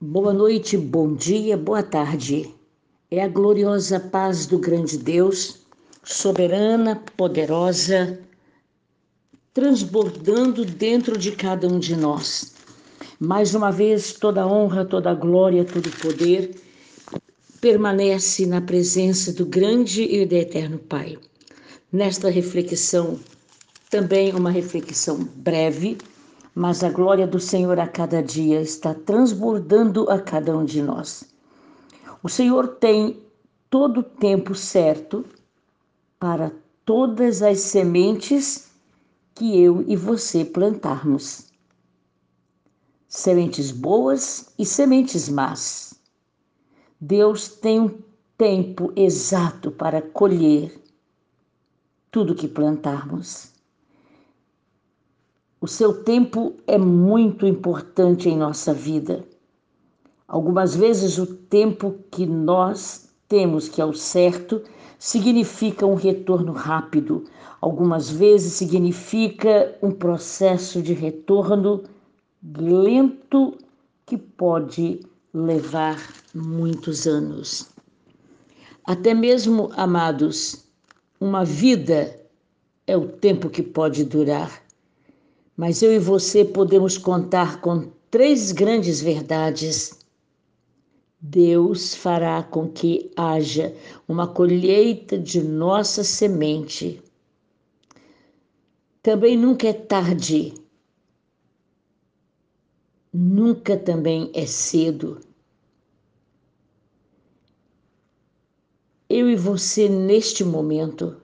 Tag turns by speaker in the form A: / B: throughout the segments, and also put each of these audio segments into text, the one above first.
A: Boa noite, bom dia, boa tarde. É a gloriosa paz do grande Deus, soberana, poderosa, transbordando dentro de cada um de nós. Mais uma vez, toda honra, toda glória, todo poder permanece na presença do grande e do eterno Pai. Nesta reflexão, também uma reflexão breve, mas a glória do Senhor a cada dia está transbordando a cada um de nós. O Senhor tem todo o tempo certo para todas as sementes que eu e você plantarmos. Sementes boas e sementes más. Deus tem um tempo exato para colher tudo que plantarmos. O seu tempo é muito importante em nossa vida. Algumas vezes o tempo que nós temos que é o certo significa um retorno rápido. Algumas vezes significa um processo de retorno lento que pode levar muitos anos. Até mesmo, amados, uma vida é o tempo que pode durar mas eu e você podemos contar com três grandes verdades. Deus fará com que haja uma colheita de nossa semente. Também nunca é tarde, nunca também é cedo. Eu e você, neste momento,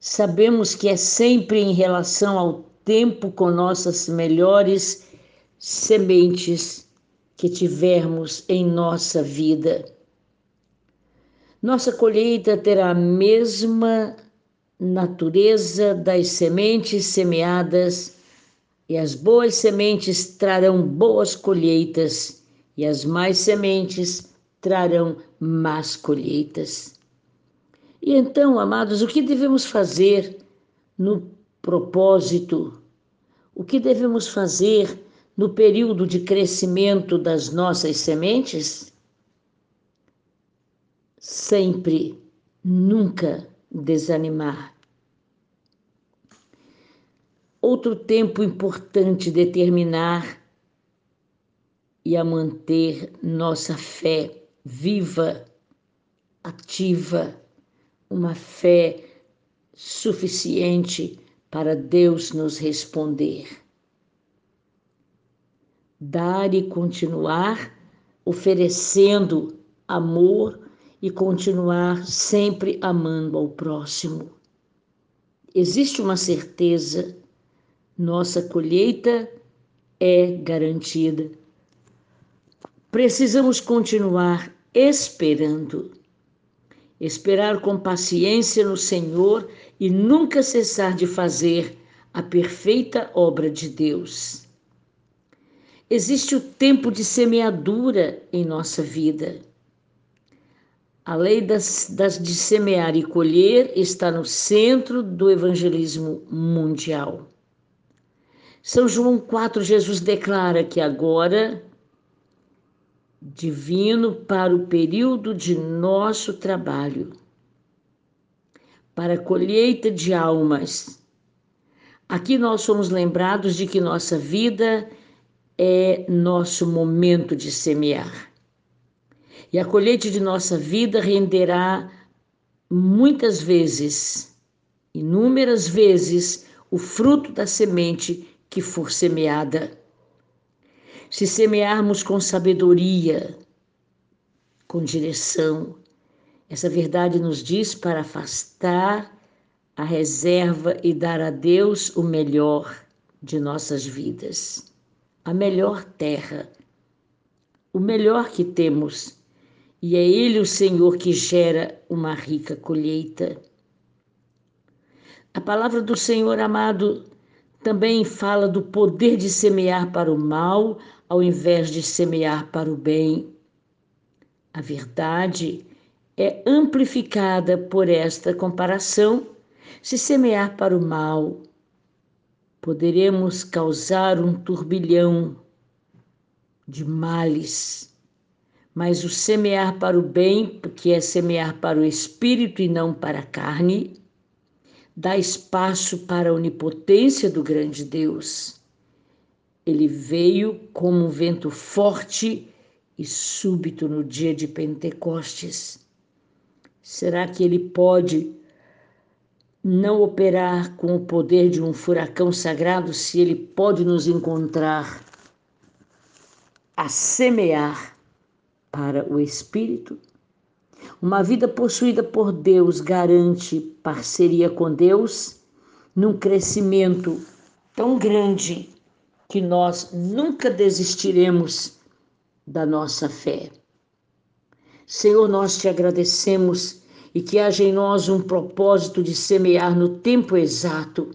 A: sabemos que é sempre em relação ao tempo com nossas melhores sementes que tivermos em nossa vida. Nossa colheita terá a mesma natureza das sementes semeadas, e as boas sementes trarão boas colheitas, e as más sementes trarão más colheitas. E então, amados, o que devemos fazer no propósito, o que devemos fazer no período de crescimento das nossas sementes? Sempre, nunca desanimar. Outro tempo importante determinar e a manter nossa fé viva, ativa, uma fé suficiente para Deus nos responder. Dar e continuar oferecendo amor e continuar sempre amando ao próximo. Existe uma certeza: nossa colheita é garantida. Precisamos continuar esperando esperar com paciência no Senhor e nunca cessar de fazer a perfeita obra de Deus. Existe o tempo de semeadura em nossa vida. A lei das, das, de semear e colher está no centro do evangelismo mundial. São João 4, Jesus declara que agora divino para o período de nosso trabalho, para a colheita de almas. Aqui nós somos lembrados de que nossa vida é nosso momento de semear. E a colheita de nossa vida renderá muitas vezes, inúmeras vezes, o fruto da semente que for semeada se semearmos com sabedoria, com direção. Essa verdade nos diz para afastar a reserva e dar a Deus o melhor de nossas vidas, a melhor terra, o melhor que temos, e é Ele o Senhor que gera uma rica colheita. A palavra do Senhor amado também fala do poder de semear para o mal ao invés de semear para o bem. A verdade é amplificada por esta comparação. Se semear para o mal, poderemos causar um turbilhão de males. Mas o semear para o bem, que é semear para o espírito e não para a carne, dá espaço para a onipotência do grande Deus. Ele veio como um vento forte e súbito no dia de Pentecostes. Será que ele pode não operar com o poder de um furacão sagrado se ele pode nos encontrar a semear para o espírito? Uma vida possuída por Deus garante parceria com Deus num crescimento tão grande que nós nunca desistiremos da nossa fé. Senhor, nós te agradecemos e que haja em nós um propósito de semear no tempo exato,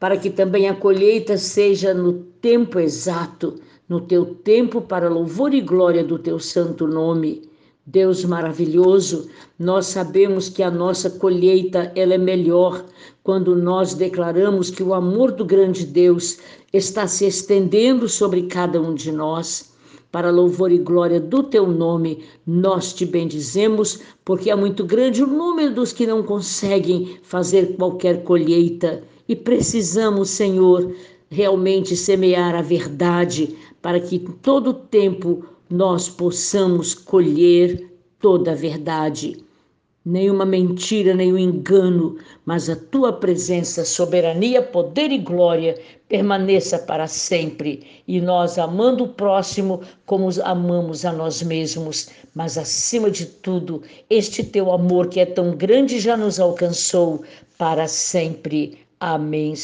A: para que também a colheita seja no tempo exato, no teu tempo, para louvor e glória do teu santo nome. Deus maravilhoso, nós sabemos que a nossa colheita ela é melhor quando nós declaramos que o amor do grande Deus está se estendendo sobre cada um de nós. Para louvor e glória do teu nome, nós te bendizemos, porque é muito grande o número dos que não conseguem fazer qualquer colheita. E precisamos, Senhor, realmente semear a verdade para que todo tempo nós possamos colher toda a verdade nenhuma mentira, nenhum engano, mas a tua presença, soberania, poder e glória permaneça para sempre. E nós, amando o próximo como amamos a nós mesmos, mas acima de tudo, este teu amor que é tão grande já nos alcançou para sempre. Amém.